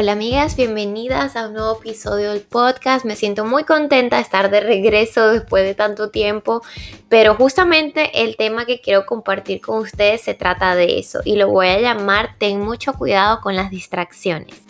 Hola amigas, bienvenidas a un nuevo episodio del podcast. Me siento muy contenta de estar de regreso después de tanto tiempo, pero justamente el tema que quiero compartir con ustedes se trata de eso y lo voy a llamar Ten mucho cuidado con las distracciones.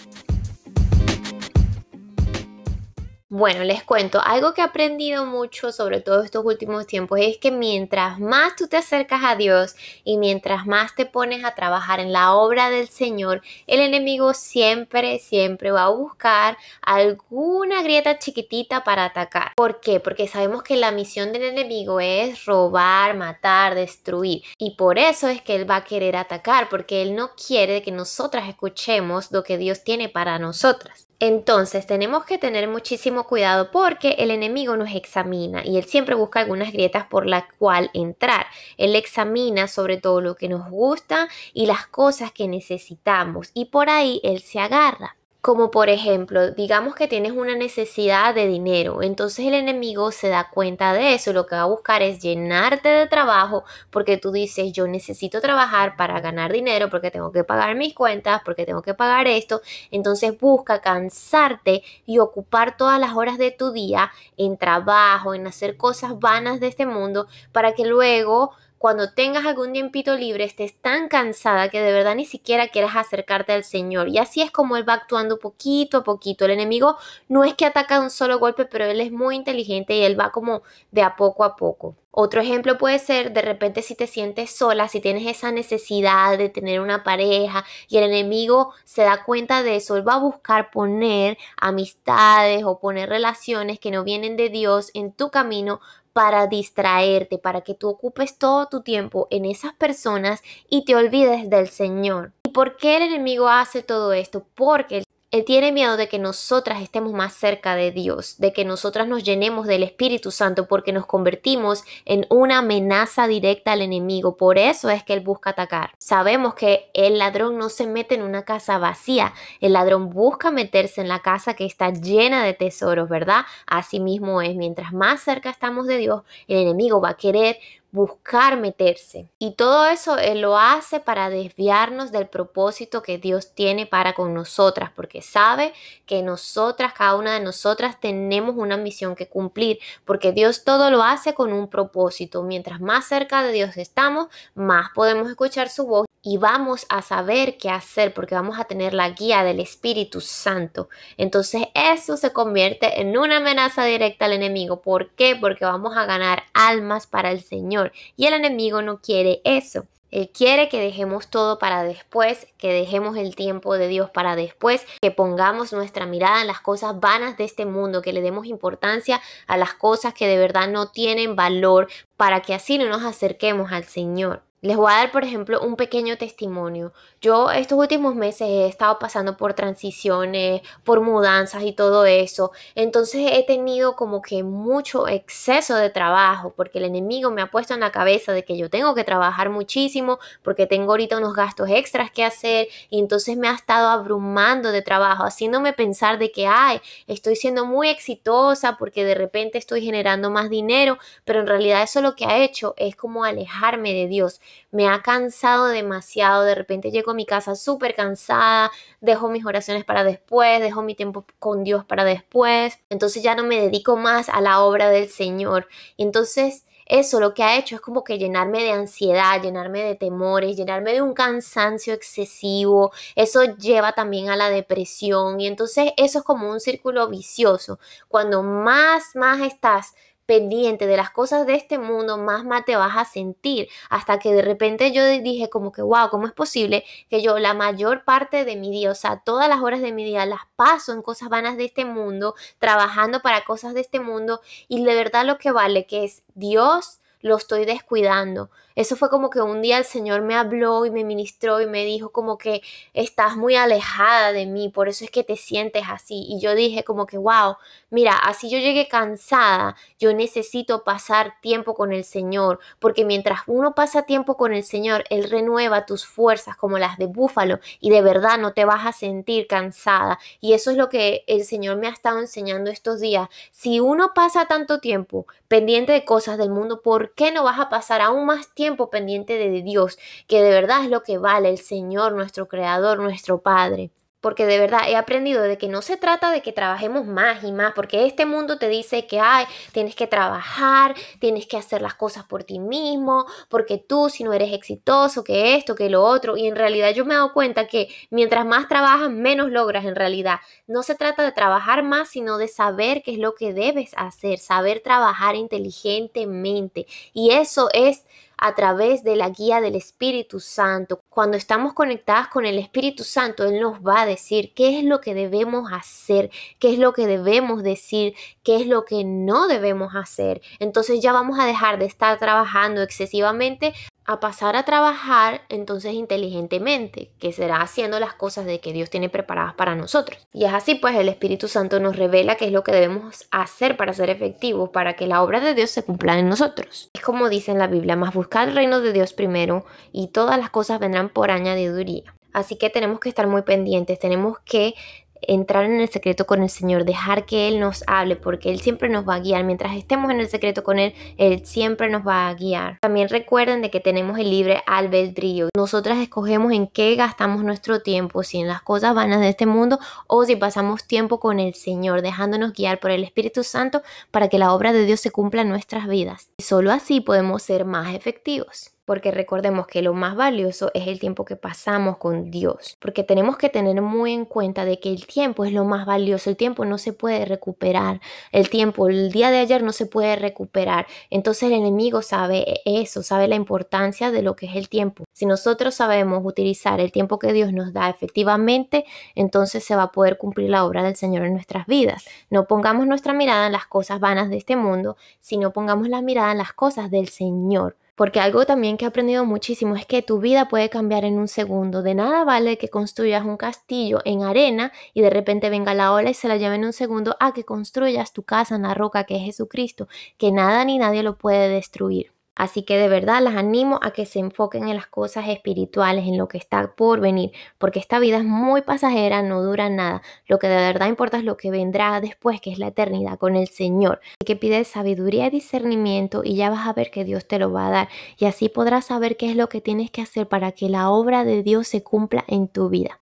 Bueno, les cuento, algo que he aprendido mucho sobre todo estos últimos tiempos es que mientras más tú te acercas a Dios y mientras más te pones a trabajar en la obra del Señor, el enemigo siempre, siempre va a buscar alguna grieta chiquitita para atacar. ¿Por qué? Porque sabemos que la misión del enemigo es robar, matar, destruir. Y por eso es que él va a querer atacar, porque él no quiere que nosotras escuchemos lo que Dios tiene para nosotras. Entonces tenemos que tener muchísimo cuidado porque el enemigo nos examina y él siempre busca algunas grietas por la cual entrar. Él examina sobre todo lo que nos gusta y las cosas que necesitamos y por ahí él se agarra. Como por ejemplo, digamos que tienes una necesidad de dinero, entonces el enemigo se da cuenta de eso, lo que va a buscar es llenarte de trabajo porque tú dices, yo necesito trabajar para ganar dinero porque tengo que pagar mis cuentas, porque tengo que pagar esto, entonces busca cansarte y ocupar todas las horas de tu día en trabajo, en hacer cosas vanas de este mundo para que luego cuando tengas algún tiempito libre estés tan cansada que de verdad ni siquiera quieras acercarte al Señor. Y así es como Él va actuando poquito a poquito. El enemigo no es que ataca un solo golpe, pero Él es muy inteligente y Él va como de a poco a poco. Otro ejemplo puede ser de repente si te sientes sola, si tienes esa necesidad de tener una pareja y el enemigo se da cuenta de eso, él va a buscar poner amistades o poner relaciones que no vienen de Dios en tu camino para distraerte, para que tú ocupes todo tu tiempo en esas personas y te olvides del Señor. ¿Y por qué el enemigo hace todo esto? Porque él tiene miedo de que nosotras estemos más cerca de Dios, de que nosotras nos llenemos del Espíritu Santo porque nos convertimos en una amenaza directa al enemigo. Por eso es que Él busca atacar. Sabemos que el ladrón no se mete en una casa vacía. El ladrón busca meterse en la casa que está llena de tesoros, ¿verdad? Así mismo es. Mientras más cerca estamos de Dios, el enemigo va a querer buscar meterse. Y todo eso Él lo hace para desviarnos del propósito que Dios tiene para con nosotras, porque sabe que nosotras, cada una de nosotras, tenemos una misión que cumplir, porque Dios todo lo hace con un propósito. Mientras más cerca de Dios estamos, más podemos escuchar su voz y vamos a saber qué hacer porque vamos a tener la guía del Espíritu Santo. Entonces eso se convierte en una amenaza directa al enemigo. ¿Por qué? Porque vamos a ganar almas para el Señor y el enemigo no quiere eso. Él quiere que dejemos todo para después, que dejemos el tiempo de Dios para después, que pongamos nuestra mirada en las cosas vanas de este mundo, que le demos importancia a las cosas que de verdad no tienen valor, para que así no nos acerquemos al Señor. Les voy a dar, por ejemplo, un pequeño testimonio. Yo estos últimos meses he estado pasando por transiciones, por mudanzas y todo eso. Entonces he tenido como que mucho exceso de trabajo porque el enemigo me ha puesto en la cabeza de que yo tengo que trabajar muchísimo porque tengo ahorita unos gastos extras que hacer y entonces me ha estado abrumando de trabajo, haciéndome pensar de que, ay, estoy siendo muy exitosa porque de repente estoy generando más dinero, pero en realidad eso lo que ha hecho es como alejarme de Dios me ha cansado demasiado, de repente llego a mi casa súper cansada, dejo mis oraciones para después, dejo mi tiempo con Dios para después, entonces ya no me dedico más a la obra del Señor. Entonces eso lo que ha hecho es como que llenarme de ansiedad, llenarme de temores, llenarme de un cansancio excesivo. Eso lleva también a la depresión y entonces eso es como un círculo vicioso. Cuando más, más estás pendiente de las cosas de este mundo, más mal te vas a sentir. Hasta que de repente yo dije como que, wow, ¿cómo es posible que yo la mayor parte de mi día, o sea, todas las horas de mi día las paso en cosas vanas de este mundo, trabajando para cosas de este mundo y de verdad lo que vale que es Dios lo estoy descuidando. Eso fue como que un día el Señor me habló y me ministró y me dijo como que estás muy alejada de mí, por eso es que te sientes así. Y yo dije como que, wow, mira, así yo llegué cansada, yo necesito pasar tiempo con el Señor, porque mientras uno pasa tiempo con el Señor, Él renueva tus fuerzas como las de búfalo y de verdad no te vas a sentir cansada. Y eso es lo que el Señor me ha estado enseñando estos días. Si uno pasa tanto tiempo pendiente de cosas del mundo, ¿por qué no vas a pasar aún más tiempo pendiente de Dios, que de verdad es lo que vale el Señor, nuestro Creador, nuestro Padre? Porque de verdad he aprendido de que no se trata de que trabajemos más y más, porque este mundo te dice que ay, tienes que trabajar, tienes que hacer las cosas por ti mismo, porque tú si no eres exitoso, que esto, que lo otro, y en realidad yo me he dado cuenta que mientras más trabajas, menos logras en realidad. No se trata de trabajar más, sino de saber qué es lo que debes hacer, saber trabajar inteligentemente, y eso es a través de la guía del Espíritu Santo. Cuando estamos conectadas con el Espíritu Santo, Él nos va a decir qué es lo que debemos hacer, qué es lo que debemos decir, qué es lo que no debemos hacer. Entonces ya vamos a dejar de estar trabajando excesivamente a pasar a trabajar entonces inteligentemente, que será haciendo las cosas de que Dios tiene preparadas para nosotros. Y es así pues el Espíritu Santo nos revela qué es lo que debemos hacer para ser efectivos, para que la obra de Dios se cumpla en nosotros. Es como dice en la Biblia, más buscar el reino de Dios primero y todas las cosas vendrán por añadiduría. Así que tenemos que estar muy pendientes, tenemos que entrar en el secreto con el Señor, dejar que Él nos hable, porque Él siempre nos va a guiar. Mientras estemos en el secreto con Él, Él siempre nos va a guiar. También recuerden de que tenemos el libre albedrío. Nosotras escogemos en qué gastamos nuestro tiempo, si en las cosas vanas de este mundo o si pasamos tiempo con el Señor, dejándonos guiar por el Espíritu Santo para que la obra de Dios se cumpla en nuestras vidas. Y solo así podemos ser más efectivos porque recordemos que lo más valioso es el tiempo que pasamos con Dios, porque tenemos que tener muy en cuenta de que el tiempo es lo más valioso, el tiempo no se puede recuperar, el tiempo, el día de ayer no se puede recuperar, entonces el enemigo sabe eso, sabe la importancia de lo que es el tiempo. Si nosotros sabemos utilizar el tiempo que Dios nos da efectivamente, entonces se va a poder cumplir la obra del Señor en nuestras vidas. No pongamos nuestra mirada en las cosas vanas de este mundo, sino pongamos la mirada en las cosas del Señor porque algo también que he aprendido muchísimo es que tu vida puede cambiar en un segundo. De nada vale que construyas un castillo en arena y de repente venga la ola y se la lleve en un segundo a que construyas tu casa en la roca que es Jesucristo, que nada ni nadie lo puede destruir. Así que de verdad las animo a que se enfoquen en las cosas espirituales, en lo que está por venir, porque esta vida es muy pasajera, no dura nada. Lo que de verdad importa es lo que vendrá después, que es la eternidad con el Señor. Así que pides sabiduría y discernimiento y ya vas a ver que Dios te lo va a dar. Y así podrás saber qué es lo que tienes que hacer para que la obra de Dios se cumpla en tu vida.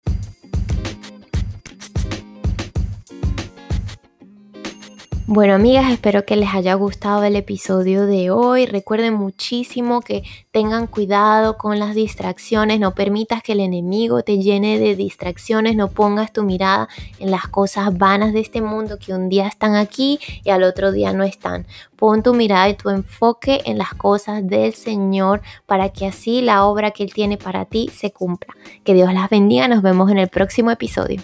Bueno amigas, espero que les haya gustado el episodio de hoy. Recuerden muchísimo que tengan cuidado con las distracciones, no permitas que el enemigo te llene de distracciones, no pongas tu mirada en las cosas vanas de este mundo que un día están aquí y al otro día no están. Pon tu mirada y tu enfoque en las cosas del Señor para que así la obra que Él tiene para ti se cumpla. Que Dios las bendiga, nos vemos en el próximo episodio.